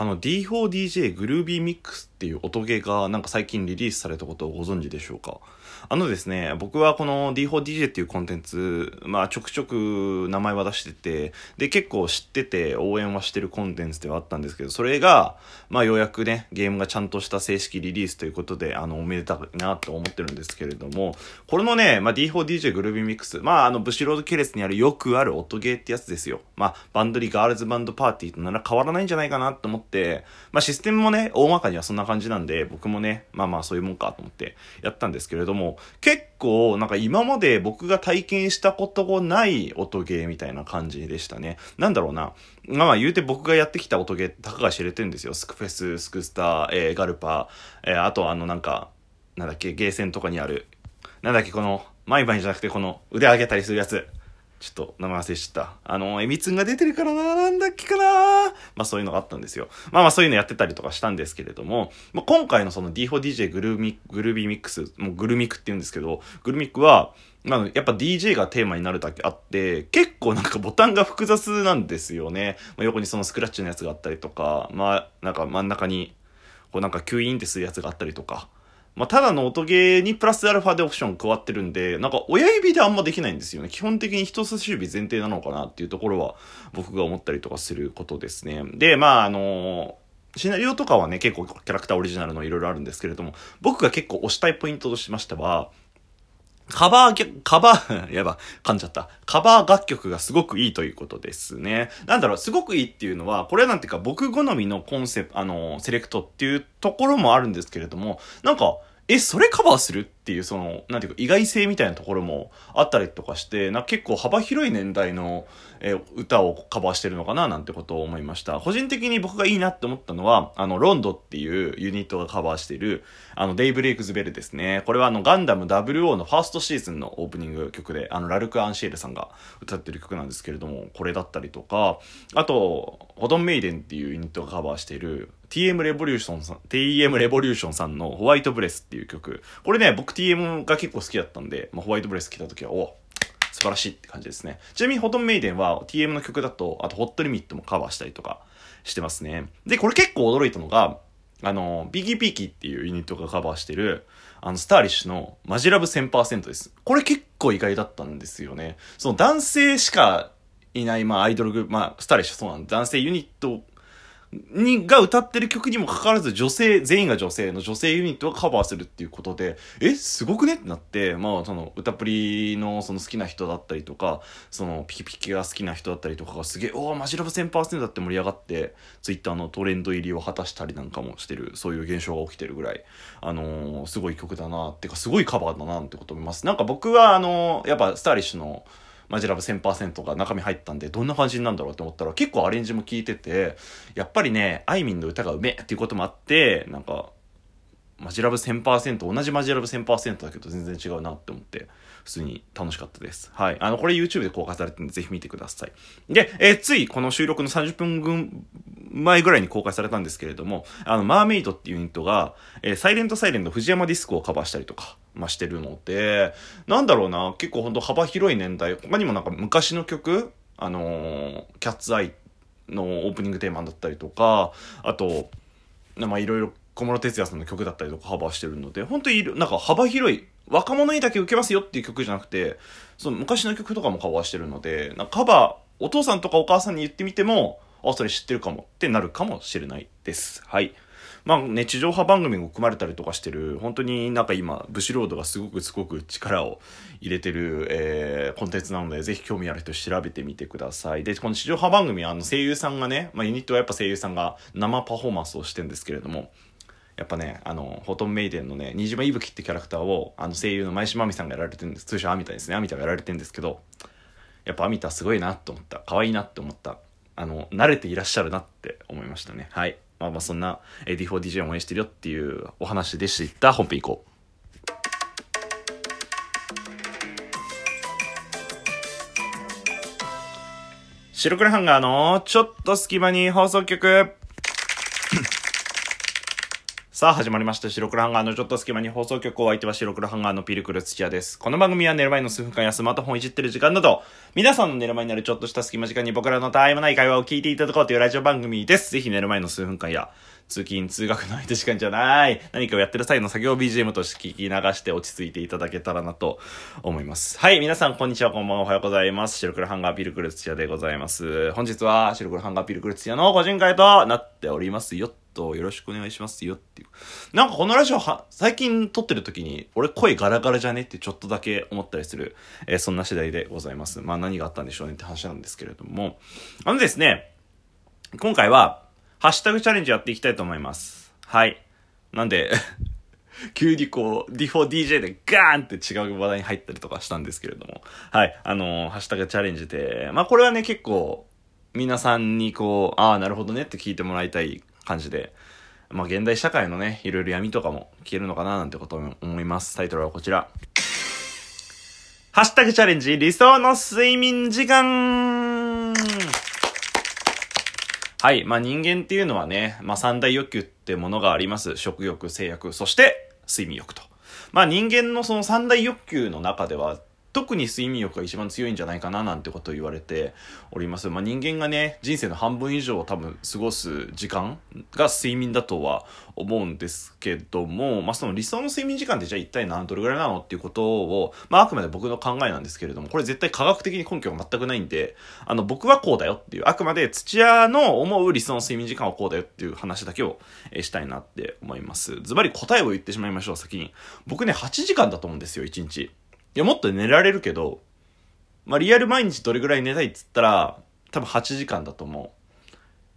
あの D4DJ グルービーミックスっていう音ゲーがなんか最近リリースされたことをご存知でしょうか？あのですね、僕はこの D4DJ っていうコンテンツ、まあちょくちょく名前は出してて、で結構知ってて応援はしてるコンテンツではあったんですけど、それが、まあようやくね、ゲームがちゃんとした正式リリースということで、あの、おめでたいなと思ってるんですけれども、これのね、まあ D4DJ グルービーミックス、まああの、ブシロード系列にあるよくある音ゲーってやつですよ。まあ、バンドリガールズバンドパーティーとなら変わらないんじゃないかなと思って、まあシステムもね、大まかにはそんな感じなんで、僕もね、まあまあそういうもんかと思ってやったんですけれども、結構なんか今まで僕が体験したことがない音ゲーみたいな感じでしたね。なんだろうな。まあまあ言うて僕がやってきた音ゲーたかが知れてるんですよ。スクフェス、スクスター、えー、ガルパー、えー、あとあのなんか、なんだっけ、ゲーセンとかにある、なんだっけ、この、毎晩じゃなくてこの腕上げたりするやつ。ちょっと名前忘れちゃった。あの、えみつんが出てるからな、なんだっけかなまあそういうのがあったんですよ。まあまあそういうのやってたりとかしたんですけれども、まあ、今回のその D4DJ グルーミグルービーミックス、もうグルミックって言うんですけど、グルミックは、まあ、やっぱ DJ がテーマになるだけあって、結構なんかボタンが複雑なんですよね。まあ、横にそのスクラッチのやつがあったりとか、まあ、なんか真ん中に、こうなんか吸引ってするやつがあったりとか、まあ、ただの音ゲーにプラスアルファでオプション加わってるんで、なんか親指であんまできないんですよね。基本的に人差し指前提なのかなっていうところは僕が思ったりとかすることですね。で、まああのシナリオとかはね、結構キャラクターオリジナルのいろいろあるんですけれども、僕が結構推したいポイントとしましては、カバー、カバー、やば、噛んじゃった。カバー楽曲がすごくいいということですね。なんだろう、すごくいいっていうのは、これなんていうか僕好みのコンセプト、あの、セレクトっていうところもあるんですけれども、なんか、え、それカバーするっていう、その、なんていうか、意外性みたいなところもあったりとかして、な結構幅広い年代の、え歌をカバーしてるのかななんてことを思いました。個人的に僕がいいなって思ったのは、あの、ロンドっていうユニットがカバーしてる、あの、デイブレイクズベルですね。これはあの、ガンダム WO のファーストシーズンのオープニング曲で、あの、ラルク・アンシエルさんが歌ってる曲なんですけれども、これだったりとか、あと、ホドンメイデンっていうユニットがカバーしてる、TM レボリューションさん、TM レボリューションさんのホワイトブレスっていう曲。これね、僕 TM が結構好きだったんで、まあ、ホワイトブレス来た時は、お素晴らしいって感じですね。ちなみに、ホトンメイデンは TM の曲だと、あと、ホットリミットもカバーしたりとかしてますね。で、これ結構驚いたのが、あの、ビギピーキっていうユニットがカバーしてる、あの、スターリッシュのマジラブ1000%です。これ結構意外だったんですよね。その男性しかいない、まあ、アイドルグループ、まあ、スターリッシュそうなん男性ユニットに、が歌ってる曲にもかかわらず女性、全員が女性の女性ユニットがカバーするっていうことで、え、すごくねってなって、まあ、その、歌プリのその好きな人だったりとか、その、ピキピキが好きな人だったりとかがすげえ、おー、マジラブ1000%だって盛り上がって、ツイッターのトレンド入りを果たしたりなんかもしてる、そういう現象が起きてるぐらい、あのー、すごい曲だなってか、すごいカバーだなってこと思います。なんか僕は、あのー、やっぱ、スタイリッシュの、マジラブ1000%が中身入ったんで、どんな感じなんだろうって思ったら、結構アレンジも効いてて、やっぱりね、あいみんの歌がうめえっていうこともあって、なんか、マジラブ1000%、同じマジラブ1000%だけど全然違うなって思って、普通に楽しかったです。はい。あの、これ YouTube で公開されてるんで、ぜひ見てください。で、えー、ついこの収録の30分分前ぐらいに公開されたんですけれども、あの、マーメイドっていうユニットが、えー、サイレントサイレント藤山ディスクをカバーしたりとか、まあ、してるので、なんだろうな、結構ほんと幅広い年代、他にもなんか昔の曲、あのー、キャッツアイのオープニングテーマだったりとか、あと、まあ、いろいろ小室哲哉さんの曲だったりとかカバーしてるので、本当になんか幅広い、若者にだけ受けますよっていう曲じゃなくて、その昔の曲とかもカバーしてるので、なんかカバー、お父さんとかお母さんに言ってみても、あ、それ知ってるかもってなるかもしれないです。はい。まあね、地上波番組も組まれたりとかしてる、本当になんか今、ブシロードがすごくすごく力を入れてる、えー、コンテンツなので、ぜひ興味ある人調べてみてください。で、この地上波番組あの声優さんがね、まあユニットはやっぱ声優さんが生パフォーマンスをしてるんですけれども、やっぱね、あの、フォトンメイデンのね、新島いぶきってキャラクターを、あの声優の前島亜美さんがやられてるんです。通称アミタですね。アミタがやられてるんですけど、やっぱアミタすごいなと思った。可愛いなって思った。あの、慣れていらっしゃるなって思いましたね。はい。まあまあそんな AD4DJ を応援してるよっていうお話でした。本編行こう。白黒ハンガーのちょっと隙間に放送局さあ始まりました白黒ハンガーのちょっと隙間に放送局を相手は白黒ハンガーのピルクル土屋です。この番組は寝る前の数分間やスマートフォンいじってる時間など、皆さんの寝る前になるちょっとした隙間時間に僕らのたわいもない会話を聞いていただこうというラジオ番組です。ぜひ寝る前の数分間や、通勤通学の間時間じゃない、何かをやってる際の作業 BGM として聞き流して落ち着いていただけたらなと思います。はい、皆さんこんにちは、こんばんは、おはようございます。白黒ハンガーピルクル土屋でございます。本日は白黒ハンガーピルクル土屋の個人会となっておりますよ。とよろしくお願いしますよっていう。なんかこのラジオは、最近撮ってる時に、俺声ガラガラじゃね？ってちょっとだけ思ったりする、えー、そんな次第でございます。まあ何があったんでしょうねって話なんですけれども。あのですね、今回は、ハッシュタグチャレンジやっていきたいと思います。はい。なんで 急にこう、D4DJ でガーンって違う話題に入ったりとかしたんですけれども。はい。あのー、ハッシュタグチャレンジで、まあこれはね、結構、皆さんにこう、ああ、なるほどねって聞いてもらいたい感じで、まあ、現代社会のね、いろいろ闇とかも消えるのかななんてことを思います。タイトルはこちら。ハッシュタグチャレンジ、理想の睡眠時間はい。まあ、人間っていうのはね、まあ、三大欲求ってものがあります。食欲、性欲、そして睡眠欲と。まあ、人間のその三大欲求の中では、特に睡眠欲が一番強いんじゃないかななんてことを言われております。まあ、人間がね、人生の半分以上多分過ごす時間が睡眠だとは思うんですけども、まあ、その理想の睡眠時間ってじゃあ一体何どれぐらいなのっていうことを、まあ、あくまで僕の考えなんですけれども、これ絶対科学的に根拠が全くないんで、あの、僕はこうだよっていう、あくまで土屋の思う理想の睡眠時間はこうだよっていう話だけを、したいなって思います。ズバリ答えを言ってしまいましょう、先に。僕ね、8時間だと思うんですよ、1日。いや、もっと寝られるけど、まあ、リアル毎日どれぐらい寝たいっつったら、多分8時間だと思う。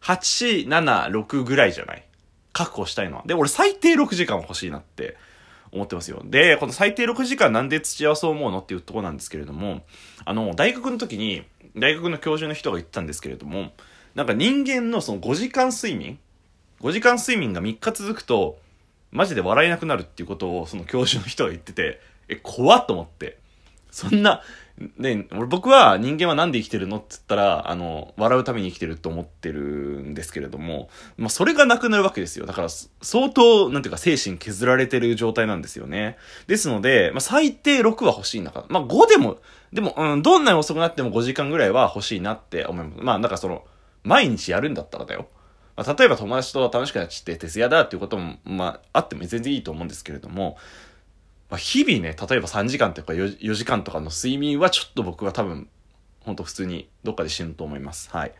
8、7、6ぐらいじゃない？確保したいのは。で、俺最低6時間欲しいなって思ってますよ。で、この最低6時間なんで土屋はそう思うのっていうとこなんですけれども、あの、大学の時に、大学の教授の人が言ってたんですけれども、なんか人間のその5時間睡眠 ?5 時間睡眠が3日続くと、マジで笑えなくなるっていうことをその教授の人が言ってて、え、怖っと思って。そんな、ね、俺僕は人間は何で生きてるのって言ったら、あの、笑うために生きてると思ってるんですけれども、まあそれがなくなるわけですよ。だから相当、なんていうか精神削られてる状態なんですよね。ですので、まあ最低6は欲しいんだから。まあ5でも、でも、うん、どんなに遅くなっても5時間ぐらいは欲しいなって思います。まあなんかその、毎日やるんだったらだよ。まあ、例えば友達と楽しくなっちゃって徹夜だっていうことも、まああっても全然いいと思うんですけれども、まあ、日々ね、例えば3時間とか 4, 4時間とかの睡眠はちょっと僕は多分、ほんと普通にどっかで死ぬと思います。はい。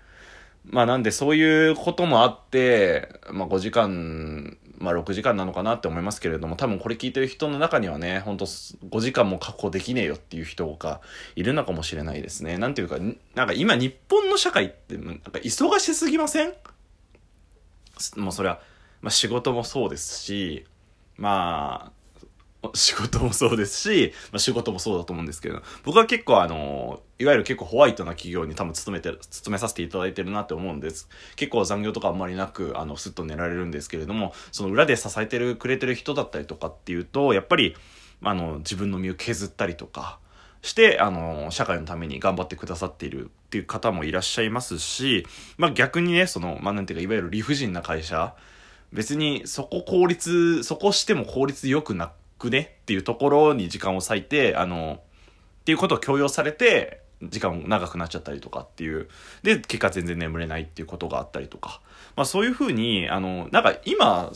まあなんでそういうこともあって、まあ5時間、まあ6時間なのかなって思いますけれども、多分これ聞いてる人の中にはね、ほんと5時間も確保できねえよっていう人がいるのかもしれないですね。なんていうか、なんか今日本の社会ってなんか忙しすぎません？もうそれは、まあ仕事もそうですし、まあ、仕事もそうですし、まあ、仕事もそうだと思うんですけど、僕は結構あの、いわゆる結構ホワイトな企業に多分勤めて、勤めさせていただいてるなって思うんです。結構残業とかあんまりなく、あの、すっと寝られるんですけれども、その裏で支えてるくれてる人だったりとかっていうと、やっぱり、あの、自分の身を削ったりとか、して、あの、社会のために頑張ってくださっているっていう方もいらっしゃいますし、まあ逆にね、その、まあなんていうか、いわゆる理不尽な会社、別にそこ効率、そこしても効率良くなくくねっていうところに時間を割いて、あの、っていうことを強要されて、時間長くなっちゃったりとかっていう。で、結果全然眠れないっていうことがあったりとか。まあそういうふうに、あの、なんか今、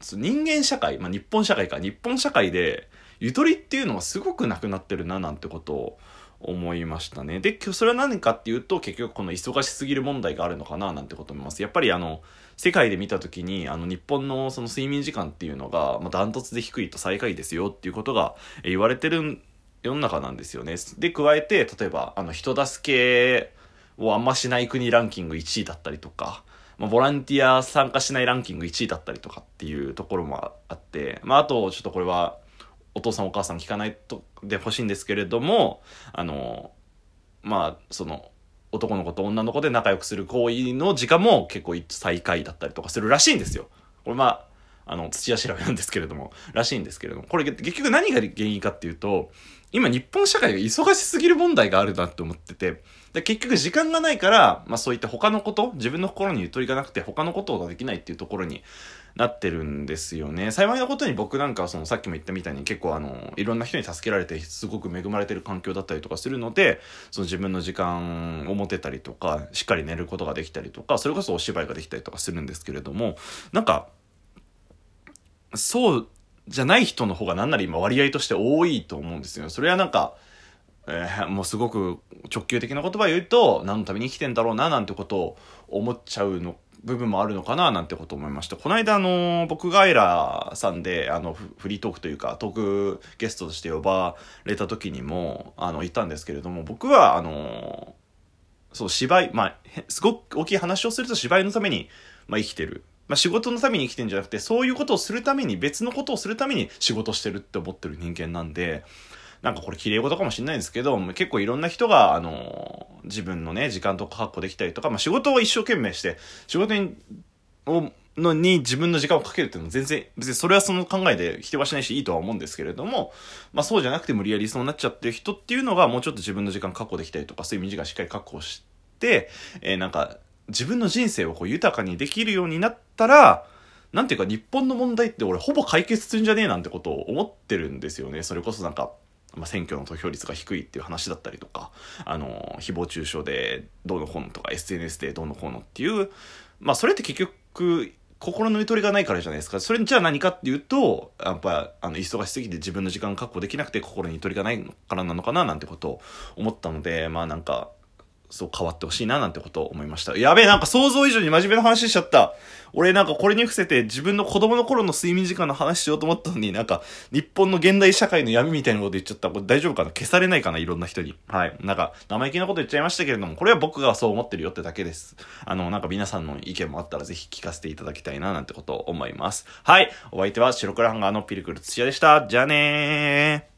人間社会、まあ日本社会か、日本社会で、ゆとりっていうのがすごくなくなってるななんてことを思いましたね。で、それは何かっていうと、結局この忙しすぎる問題があるのかななんてこと思います。やっぱりあの、世界で見た時に、あの、日本のその睡眠時間っていうのが、まあ、ダントツで低いと最下位ですよっていうことが言われてる世の中なんですよね。で、加えて、例えば、あの、人助けをあんましない国ランキング1位だったりとか、まあ、ボランティア参加しないランキング1位だったりとかっていうところもあって、まあ、あと、ちょっとこれは、お父さんお母さん聞かないとでほしいんですけれども、あの、まあ、その、男の子と女の子で仲良くする行為の時間も結構最下位だったりとかするらしいんですよ。これまあ、あの、土屋調べなんですけれども、らしいんですけれども、これ結局何が原因かっていうと、今日本社会が忙しすぎる問題があるなって思ってて、で結局時間がないから、まあそういった他のこと、自分の心にゆとりがなくて他のことができないっていうところになってるんですよね。幸いなことに僕なんかはそのさっきも言ったみたいに結構あの、いろんな人に助けられてすごく恵まれてる環境だったりとかするので、その自分の時間を持てたりとか、しっかり寝ることができたりとか、それこそお芝居ができたりとかするんですけれども、なんか、そうじゃない人の方が何なら今割合として多いと思うんですよ。それはなんか、えー、もうすごく直球的な言葉を言うと、何のために生きてんだろうな、なんてことを思っちゃうの部分もあるのかななんてこと思いました。この間あの、僕がエラーさんであのフリートークというかトークゲストとして呼ばれた時にもあの言ったんですけれども、僕はあの、そう芝居、まあ、すごく大きい話をすると芝居のために、まあ、生きてる。まあ、仕事のために生きてんじゃなくて、そういうことをするために、別のことをするために仕事してるって思ってる人間なんで、なんかこれ綺麗事かもしれないんですけど、結構いろんな人が、あの、自分のね、時間とか確保できたりとか、まあ仕事を一生懸命して、仕事に、を、のに自分の時間をかけるっていうのも全然、別にそれはその考えで否定はしないしいいとは思うんですけれども、まあそうじゃなくて無理やりそうなっちゃってる人っていうのがもうちょっと自分の時間確保できたりとか、睡眠時間しっかり確保して、えー、なんか自分の人生をこう豊かにできるようになったら、なんていうか日本の問題って俺ほぼ解決するんじゃねえなんてことを思ってるんですよね。それこそなんか、まあ、選挙の投票率が低いっていう話だったりとか、あの、誹謗中傷でどうのこうのとか SNS でどうのこうのっていう、まあそれって結局、心のゆとりがないからじゃないですか。それじゃあ何かっていうと、やっぱ、あの、忙しすぎて自分の時間確保できなくて心にゆとりがないからなのかななんてことを思ったので、まあなんか、そう変わってほしいななんてことを思いました。やべえ、なんか想像以上に真面目な話しちゃった。俺なんかこれに伏せて自分の子供の頃の睡眠時間の話しようと思ったのになんか日本の現代社会の闇みたいなこと言っちゃった。これ大丈夫かな？消されないかな？いろんな人に。はい。なんか生意気なこと言っちゃいましたけれども、これは僕がそう思ってるよってだけです。あの、なんか皆さんの意見もあったらぜひ聞かせていただきたいななんてことを思います。はい。お相手は白黒ハンガーのピルクル土屋でした。じゃあねー。